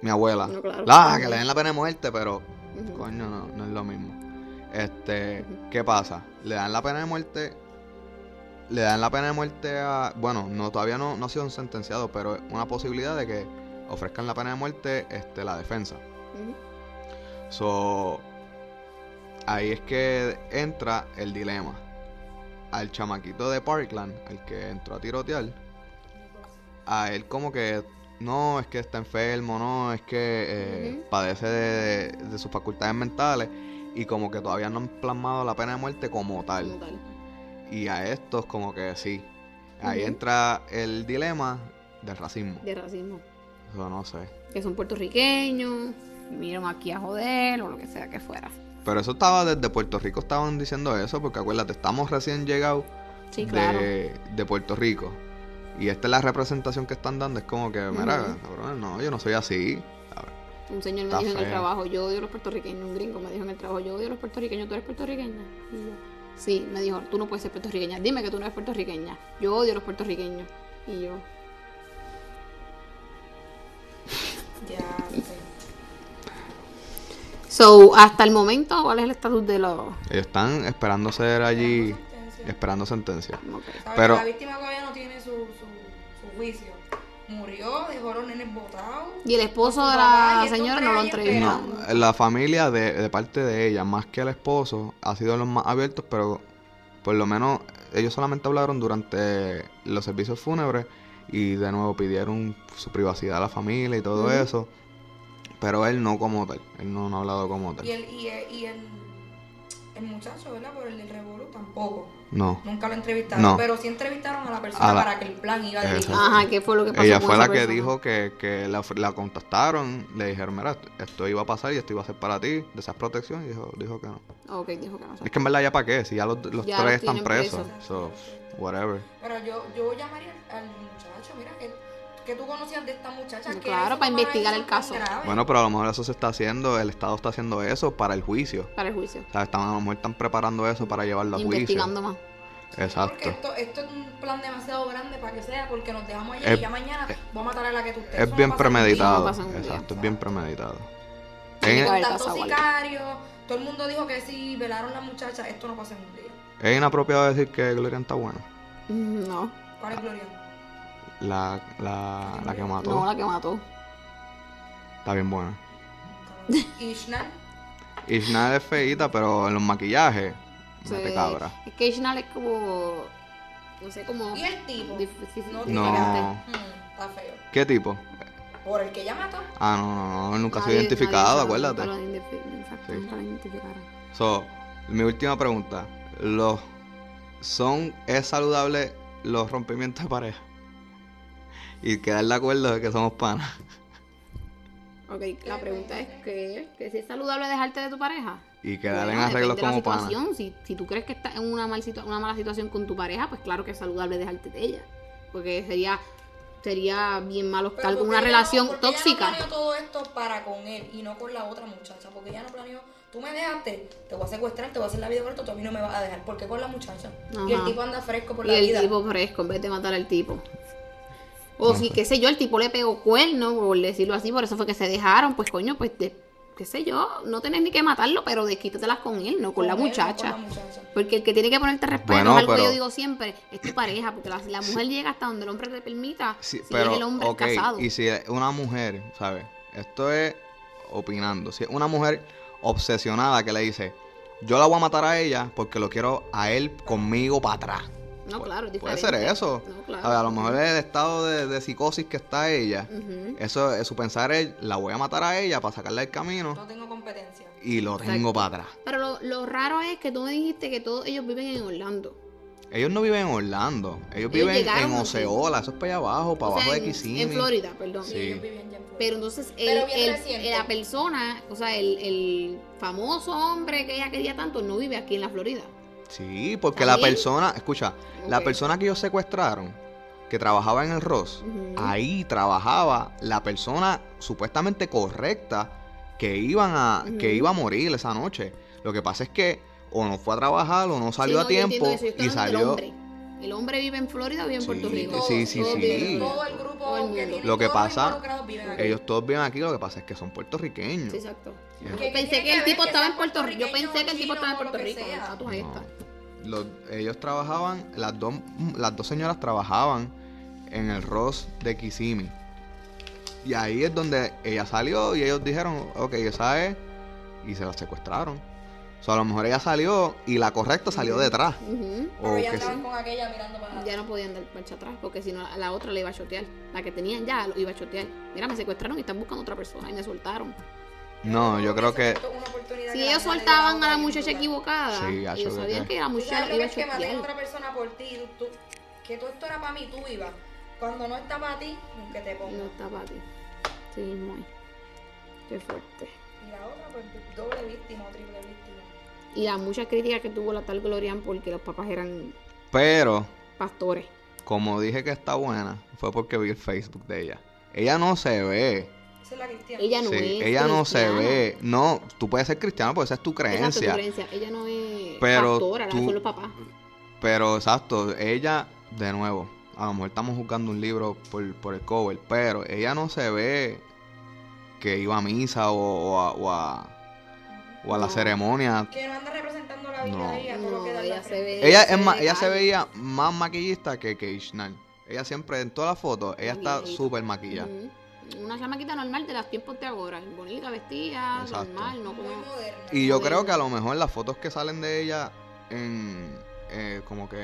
[SPEAKER 1] mi abuela,
[SPEAKER 3] No, claro.
[SPEAKER 1] "Ah, que le den la pena de muerte, pero Coño, no, no es lo mismo. Este, ¿qué pasa? Le dan la pena de muerte le dan la pena de muerte a. Bueno, no todavía no, no ha sido sentenciado, pero es una posibilidad de que ofrezcan la pena de muerte este, la defensa. So, ahí es que entra el dilema. Al chamaquito de Parkland, al que entró a tirotear, a él como que no, es que está enfermo, no, es que eh, padece de, de sus facultades mentales y como que todavía no han plasmado la pena de muerte como tal.
[SPEAKER 3] Como tal.
[SPEAKER 1] Y a estos como que sí. Ahí entra el dilema del racismo.
[SPEAKER 3] De racismo.
[SPEAKER 1] Eso no sé.
[SPEAKER 3] Que son puertorriqueños, vinieron aquí a joder o lo que sea que fuera.
[SPEAKER 1] Pero eso estaba desde Puerto Rico, estaban diciendo eso, porque acuérdate, estamos recién llegados
[SPEAKER 3] Sí, claro.
[SPEAKER 1] de, de Puerto Rico. Y esta es la representación que están dando. Es como que, mira, cabrón, no, yo no soy así.
[SPEAKER 3] Un señor me
[SPEAKER 1] Está
[SPEAKER 3] dijo en el trabajo, yo odio a los puertorriqueños. Un gringo me dijo en el trabajo, yo odio a los puertorriqueños. ¿Tú eres puertorriqueña? Y yo, sí, me dijo, tú no puedes ser puertorriqueña. Dime que tú no eres puertorriqueña. Yo odio a los puertorriqueños. Y yo, *laughs*
[SPEAKER 2] Ya, sé.
[SPEAKER 3] so, hasta el momento, ¿cuál es el estatus de los...?
[SPEAKER 1] Ellos están esperando ser allí. Esperando sentencia.
[SPEAKER 2] ¿Sabes?
[SPEAKER 1] Pero-
[SPEAKER 2] La víctima todavía no tiene su, su, su juicio. Murió, dejó a los nenes botados.
[SPEAKER 3] Y el esposo de la señora no lo entrevistó.
[SPEAKER 1] No, la familia de, de parte de ella, más que el esposo, ha sido los más abiertos, pero por lo menos ellos solamente hablaron durante los servicios fúnebres y de nuevo pidieron su privacidad a la familia y todo eso. Pero él no como tal, él no, no ha hablado como tal.
[SPEAKER 2] Y el, y el, y el, el muchacho, ¿verdad? Por el del Revolu tampoco.
[SPEAKER 1] No.
[SPEAKER 2] Nunca lo entrevistaron.
[SPEAKER 1] No.
[SPEAKER 2] Pero sí entrevistaron a la persona
[SPEAKER 1] A la-
[SPEAKER 2] para que el plan iba dirigido.
[SPEAKER 1] Exacto.
[SPEAKER 3] Ajá, ¿qué fue lo que pasó
[SPEAKER 1] Ella fue la que dijo que, que la, la contactaron, le dijeron, mira, esto- iba a pasar y esto iba a ser para ti, deseas protección, y dijo, dijo que no.
[SPEAKER 3] Ok, dijo que no.
[SPEAKER 1] Es que en verdad ya para qué, si ya los, los
[SPEAKER 3] Ya
[SPEAKER 1] tres
[SPEAKER 3] los
[SPEAKER 1] están presos,
[SPEAKER 3] presos.
[SPEAKER 1] so, whatever.
[SPEAKER 2] Pero yo, yo llamaría al muchacho, mira, que, que tú conocías de esta muchacha.
[SPEAKER 3] No,
[SPEAKER 2] que
[SPEAKER 3] claro, para investigar el caso.
[SPEAKER 1] Bueno, pero a lo mejor eso se está haciendo, el Estado está haciendo eso para el juicio.
[SPEAKER 3] Para el juicio.
[SPEAKER 1] O sea, están, a lo mejor están preparando eso para llevarlo a juicio.
[SPEAKER 3] Investigando más.
[SPEAKER 2] Porque
[SPEAKER 1] Exacto.
[SPEAKER 2] esto, esto es un plan demasiado grande para que sea, porque nos dejamos allá
[SPEAKER 1] Es-
[SPEAKER 2] y ya mañana voy a matar a la que tú estés.
[SPEAKER 1] Es bien premeditado.
[SPEAKER 3] No.
[SPEAKER 1] Exacto, es bien premeditado.
[SPEAKER 3] Haber
[SPEAKER 2] Tanto sicario, todo el mundo dijo que si velaron la muchacha, esto no pasa en un día.
[SPEAKER 1] es inapropiado decir que Gloria está buena.
[SPEAKER 3] No,
[SPEAKER 2] ¿Cuál es Gloria?
[SPEAKER 1] La, la, la que mató
[SPEAKER 3] no la que mató.
[SPEAKER 1] está bien buena.
[SPEAKER 2] Ishnan.
[SPEAKER 1] Ishnael es feíta, pero en los maquillajes, mete
[SPEAKER 3] Sí.
[SPEAKER 1] cabra.
[SPEAKER 3] Es que Ishnal es como. No sé, como.
[SPEAKER 2] ¿Y el tipo?
[SPEAKER 3] difícil-
[SPEAKER 2] No,
[SPEAKER 1] No.
[SPEAKER 3] diferente.
[SPEAKER 2] Hmm, está feo.
[SPEAKER 1] ¿Qué tipo?
[SPEAKER 2] Por el que ella mató.
[SPEAKER 1] Ah, no, no, no, nunca se ha identificado,
[SPEAKER 3] nadie
[SPEAKER 1] acuérdate.
[SPEAKER 3] nunca lo Exacto,
[SPEAKER 1] Sí.
[SPEAKER 3] nunca lo identificaron.
[SPEAKER 1] So, mi última pregunta. Los son es saludable los rompimientos de pareja. Y quedar de acuerdo de que somos panas.
[SPEAKER 3] Ok, la pregunta es que, que si es saludable dejarte de tu pareja.
[SPEAKER 1] Y quedar
[SPEAKER 3] Bueno,
[SPEAKER 1] en arreglos como panas.
[SPEAKER 3] Si, si tú crees que estás en una, mal situa- una mala situación con tu pareja, pues claro que es saludable dejarte de ella. Porque sería sería bien malo estar con
[SPEAKER 2] porque
[SPEAKER 3] una
[SPEAKER 2] no-
[SPEAKER 3] relación
[SPEAKER 2] porque ella
[SPEAKER 3] tóxica.
[SPEAKER 2] no planeó todo esto para con él y no con la otra muchacha. Porque ella no planeó, tú me dejaste, te voy a secuestrar, te voy a hacer la vida corta, tú a mí no me vas a dejar. ¿Por qué con la muchacha? Y el tipo anda fresco por
[SPEAKER 3] y
[SPEAKER 2] la
[SPEAKER 3] el
[SPEAKER 2] vida.
[SPEAKER 3] tipo fresco en vez de matar al tipo. O si, qué sé yo, el tipo le pegó cuerno, por decirlo así, por eso fue que se dejaron, pues coño, pues de- qué sé yo, no tenés ni que matarlo, pero desquítatelas con él, no con, la
[SPEAKER 2] él, no
[SPEAKER 3] muchacha.
[SPEAKER 2] con la muchacha.
[SPEAKER 3] Porque el que tiene que ponerte respeto
[SPEAKER 1] Bueno,
[SPEAKER 3] es algo que yo digo siempre, es tu pareja, porque la, la mujer llega hasta donde el hombre le permita,
[SPEAKER 1] Sí,
[SPEAKER 3] si
[SPEAKER 1] pero,
[SPEAKER 3] es el hombre
[SPEAKER 1] ok,
[SPEAKER 3] casado.
[SPEAKER 1] y si es una mujer, ¿sabes? Esto es opinando. Si es una mujer obsesionada que le dice, yo la voy a matar a ella porque lo quiero a él conmigo para atrás.
[SPEAKER 3] No, claro, es
[SPEAKER 1] Puede
[SPEAKER 3] diferente.
[SPEAKER 1] ser eso.
[SPEAKER 3] No, claro.
[SPEAKER 1] ¿Sabes? A lo mejor es el estado de, de psicosis que está ella. Eso es su pensar es, la voy a matar a ella para sacarla del camino
[SPEAKER 2] No tengo competencia.
[SPEAKER 1] y lo tengo para atrás.
[SPEAKER 3] Pero lo, lo raro es que tú me dijiste que todos ellos viven en Orlando.
[SPEAKER 1] Ellos no viven en Orlando, ellos,
[SPEAKER 3] Ellos
[SPEAKER 1] viven en. Oceola, eso es para allá abajo, para
[SPEAKER 3] O sea,
[SPEAKER 1] abajo de
[SPEAKER 3] en,
[SPEAKER 1] Kissimmee.
[SPEAKER 3] en Florida, perdón.
[SPEAKER 1] Sí.
[SPEAKER 2] ellos vivían ya en Florida.
[SPEAKER 3] Pero entonces el,
[SPEAKER 2] Pero
[SPEAKER 3] el- la persona, o sea, el, el famoso hombre que ella quería tanto no vive aquí en la Florida.
[SPEAKER 1] Sí, porque
[SPEAKER 3] ¿Está
[SPEAKER 1] la persona, escucha, la persona que ellos secuestraron, que trabajaba en el Ross, ahí trabajaba la persona supuestamente correcta que iban a, que iba a morir esa noche. Lo que pasa es que o no fue a trabajar o no
[SPEAKER 3] Sí,
[SPEAKER 1] salió
[SPEAKER 3] no,
[SPEAKER 1] a tiempo
[SPEAKER 3] eso,
[SPEAKER 1] y salió.
[SPEAKER 3] El hombre vive en Florida o vive en
[SPEAKER 1] Sí,
[SPEAKER 3] Puerto Rico.
[SPEAKER 1] Sí, sí,
[SPEAKER 2] todos
[SPEAKER 1] sí.
[SPEAKER 2] viven, Todo el grupo
[SPEAKER 3] Todo el
[SPEAKER 2] que tiene
[SPEAKER 1] Lo que pasa. Ellos todos viven aquí, lo que pasa es que son puertorriqueños.
[SPEAKER 3] Sí, exacto.
[SPEAKER 1] Ya.
[SPEAKER 3] Yo
[SPEAKER 2] ¿Qué- qué
[SPEAKER 3] pensé que el tipo
[SPEAKER 2] que
[SPEAKER 3] estaba en Puerto Rico. Yo pensé que el tipo estaba en Puerto Rico.
[SPEAKER 1] No. los- ellos trabajaban, las dos, las dos señoras trabajaban en el Ross de Kissimmee. Y ahí es donde ella salió y ellos dijeron, ok, esa es, y se la secuestraron. O sea, a lo mejor ella salió y la correcta salió detrás. O
[SPEAKER 2] Pero ya
[SPEAKER 1] que
[SPEAKER 2] estaban
[SPEAKER 1] sí.
[SPEAKER 2] con aquella mirando para
[SPEAKER 3] Ya no podían dar marcha atrás, porque si no, la otra le iba a chotear. La que tenían ya lo iba a chotear. Mira, me secuestraron y están buscando otra persona y me soltaron.
[SPEAKER 1] No, yo creo que
[SPEAKER 3] Si
[SPEAKER 2] que
[SPEAKER 3] ellos soltaban a la muchacha equivocada,
[SPEAKER 1] Sí, gacho,
[SPEAKER 3] ellos
[SPEAKER 1] que
[SPEAKER 3] sabían
[SPEAKER 1] qué.
[SPEAKER 3] que la
[SPEAKER 2] ¿Tú
[SPEAKER 3] muchacha iba
[SPEAKER 2] que
[SPEAKER 3] a
[SPEAKER 2] es que maten a otra persona por ti? Tú, tú- que todo esto era para mí, tú ibas. Cuando no está para ti, que te pongo.
[SPEAKER 3] No está para ti. Sí, es. Qué fuerte.
[SPEAKER 2] Y la otra, pues doble víctima o triple víctima.
[SPEAKER 3] Y las muchas críticas que tuvo la tal Glorian porque los papás eran
[SPEAKER 1] Pero,
[SPEAKER 3] pastores.
[SPEAKER 1] como dije que está buena, fue porque vi el Facebook de ella. Ella no se ve.
[SPEAKER 2] Esa es la cristiana.
[SPEAKER 3] Ella no
[SPEAKER 1] Sí,
[SPEAKER 3] es.
[SPEAKER 1] ella no se ve. No, tú puedes ser cristiano, porque esa es tu
[SPEAKER 3] Exacto, tu
[SPEAKER 1] creencia.
[SPEAKER 3] creencia. Ella no es
[SPEAKER 1] Pero
[SPEAKER 3] pastora, la
[SPEAKER 1] tú-
[SPEAKER 3] son los papás.
[SPEAKER 1] Pero exacto, ella, de nuevo, a lo mejor estamos juzgando un libro por, por el cover, pero ella no se ve que iba a misa o, o a, o a- o a la
[SPEAKER 3] No.
[SPEAKER 1] ceremonia.
[SPEAKER 2] Que no anda representando la vida
[SPEAKER 1] No.
[SPEAKER 2] de ella,
[SPEAKER 3] No, ella
[SPEAKER 2] la
[SPEAKER 3] se
[SPEAKER 2] frente.
[SPEAKER 3] ve-
[SPEAKER 1] Ella,
[SPEAKER 3] se
[SPEAKER 1] es más, ella se veía más maquillista que, que Ishnal. Ella siempre, en todas las fotos, ella está súper maquillada.
[SPEAKER 3] Una chamaquita normal de los tiempos de ahora. Bonita, vestida,
[SPEAKER 1] Exacto.
[SPEAKER 3] normal, no como.
[SPEAKER 1] Y yo creo que a lo mejor las fotos que salen de ella en eh, como que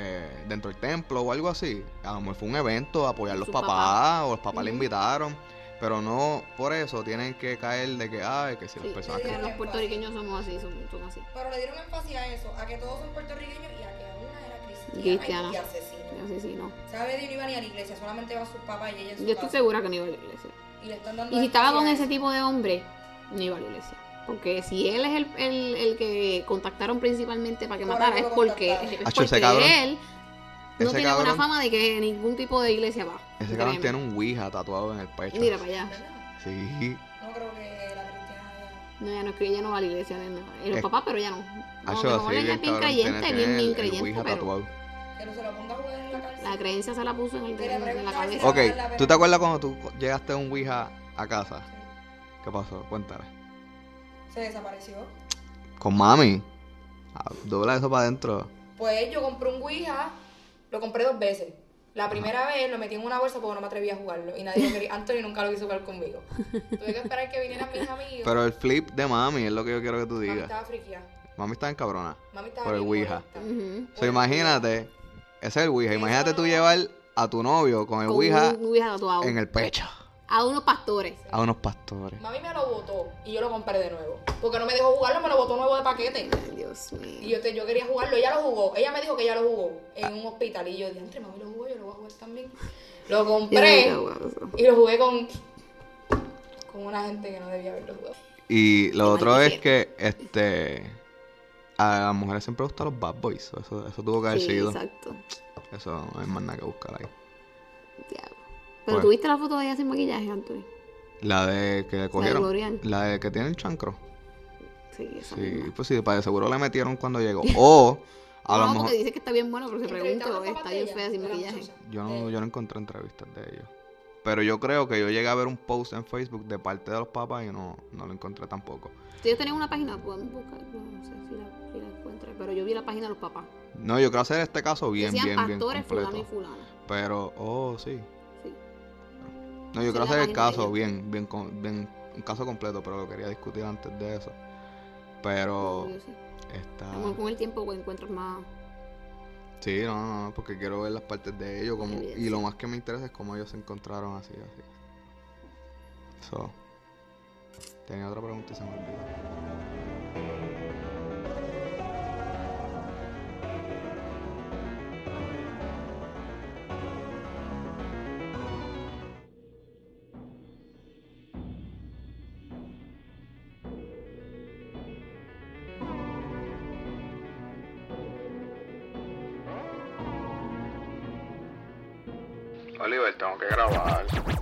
[SPEAKER 1] dentro del templo o algo así, a lo mejor fue un evento, apoyar a los papás,
[SPEAKER 3] papá.
[SPEAKER 1] o los papás le invitaron, pero no por eso tienen que caer de que, ay, que si las
[SPEAKER 3] Sí,
[SPEAKER 1] personas
[SPEAKER 2] le
[SPEAKER 1] que...
[SPEAKER 3] los puertorriqueños somos así, son, son así.
[SPEAKER 2] Pero le dieron énfasis a eso, a que todos son puertorriqueños y a que una era cristiana,
[SPEAKER 3] Cristiana.
[SPEAKER 2] y asesina.
[SPEAKER 3] Así sí, no.
[SPEAKER 2] ¿Sabe? Dios no iba ni a la iglesia, solamente va a sus papás y ella en su
[SPEAKER 3] Yo estoy
[SPEAKER 2] casa.
[SPEAKER 3] segura que no iba a la iglesia.
[SPEAKER 2] Y le están dando
[SPEAKER 3] Y si estaba con ese tipo de hombre, no iba a la iglesia. Porque si él es el, el, el que contactaron principalmente para que
[SPEAKER 2] Por
[SPEAKER 3] matara, es porque, es porque él no tiene
[SPEAKER 1] cabrón-
[SPEAKER 3] buena fama de que ningún tipo de iglesia va.
[SPEAKER 1] Ese cabrón tiene un Ouija tatuado en el pecho.
[SPEAKER 3] Mira para allá.
[SPEAKER 1] Sí.
[SPEAKER 2] No creo que la cristiana
[SPEAKER 3] No, ella no, es que ella no va a la iglesia. nena. Y los
[SPEAKER 1] Es-
[SPEAKER 3] papás, pero ella no. No, que
[SPEAKER 1] así,
[SPEAKER 3] mejor ella
[SPEAKER 1] bien
[SPEAKER 3] es bien
[SPEAKER 1] cabrón,
[SPEAKER 3] creyente, bien, bien
[SPEAKER 1] el- el
[SPEAKER 3] creyente,
[SPEAKER 1] Ouija
[SPEAKER 3] pero
[SPEAKER 1] tatuado.
[SPEAKER 2] No se lo ponga a jugar en la cárcel.
[SPEAKER 3] la creencia se la puso en, el,
[SPEAKER 2] Quería
[SPEAKER 3] en la cabeza.
[SPEAKER 1] Ok, ¿tú te acuerdas cuando tú llegaste a un Ouija a casa? ¿Qué pasó? Cuéntale.
[SPEAKER 2] Se desapareció.
[SPEAKER 1] Con mami. Ah, dobla eso para adentro.
[SPEAKER 2] Pues yo compré un Ouija, lo compré dos veces. La primera vez lo metí en una bolsa porque no me atrevía a jugarlo. Y nadie lo quería. Anthony nunca lo quiso jugar conmigo. Tuve que esperar que vinieran mis amigos.
[SPEAKER 1] Pero el flip de mami es lo que yo quiero que tú
[SPEAKER 2] Mami
[SPEAKER 1] digas.
[SPEAKER 2] estaba friqueada.
[SPEAKER 1] Mami está en cabrona.
[SPEAKER 2] Mami estaba
[SPEAKER 1] Por el Ouija. O sea, imagínate, ese es el Ouija. Imagínate tú llevar a tu novio con el
[SPEAKER 3] Con
[SPEAKER 1] Ouija
[SPEAKER 3] un Ouija tatuado.
[SPEAKER 1] en el pecho
[SPEAKER 3] A unos pastores.
[SPEAKER 1] a unos pastores.
[SPEAKER 2] Mami me lo botó y yo lo compré de nuevo. Porque no me dejó jugarlo, me lo botó nuevo de paquete.
[SPEAKER 3] Ay, Dios mío.
[SPEAKER 2] Y yo, te- yo quería jugarlo, ella lo jugó. Ella me dijo que ella lo jugó en un hospital. Y yo dije, entre mami lo jugó, yo lo voy a jugar también. Lo compré y lo jugué con, con una gente que no debía haberlo jugado.
[SPEAKER 1] Y lo
[SPEAKER 3] Qué
[SPEAKER 1] otro es que este a las mujeres siempre gustan los bad boys. Eso, eso tuvo que haber
[SPEAKER 3] Sí,
[SPEAKER 1] sido.
[SPEAKER 3] exacto.
[SPEAKER 1] Eso no hay más nada que buscar ahí.
[SPEAKER 3] Diablo. Pero
[SPEAKER 1] Pues.
[SPEAKER 3] tuviste la foto de ella sin maquillaje, Anthony.
[SPEAKER 1] La de que le cogieron.
[SPEAKER 3] Glorian.
[SPEAKER 1] La de que tiene el chancro.
[SPEAKER 3] Sí, esa
[SPEAKER 1] Sí,
[SPEAKER 3] misma.
[SPEAKER 1] pues sí, para de seguro le metieron cuando llegó. *laughs* O a lo
[SPEAKER 3] No,
[SPEAKER 1] mejor.
[SPEAKER 3] porque dice que está bien bueno, pero se pregunta, está bien
[SPEAKER 2] de
[SPEAKER 3] fea sin
[SPEAKER 2] de la
[SPEAKER 3] maquillaje.
[SPEAKER 1] Yo
[SPEAKER 2] De-
[SPEAKER 1] no, yo no encontré entrevistas de ellos. Pero yo creo que yo llegué a ver un post en Facebook de parte de los papás y no, no lo encontré tampoco.
[SPEAKER 3] Si ellos tenían una página, podemos buscar, no sé si la, si la encuentro, pero yo vi la página de los papás.
[SPEAKER 1] No, yo quiero hacer este caso bien,
[SPEAKER 3] Decían
[SPEAKER 1] bien, bien
[SPEAKER 3] pastores fulano y fulano.
[SPEAKER 1] Pero, oh, sí. No, yo quiero hacer el caso bien, bien, bien, un caso completo, pero lo quería discutir antes de eso. Pero está...
[SPEAKER 3] Como con el tiempo pues, encuentras más.
[SPEAKER 1] Sí, no, no, no, porque quiero ver las partes de ellos como, y lo más que me interesa es cómo ellos se encontraron así, así. So, tenía otra pregunta y se me olvidó. Oliver, tengo que grabar.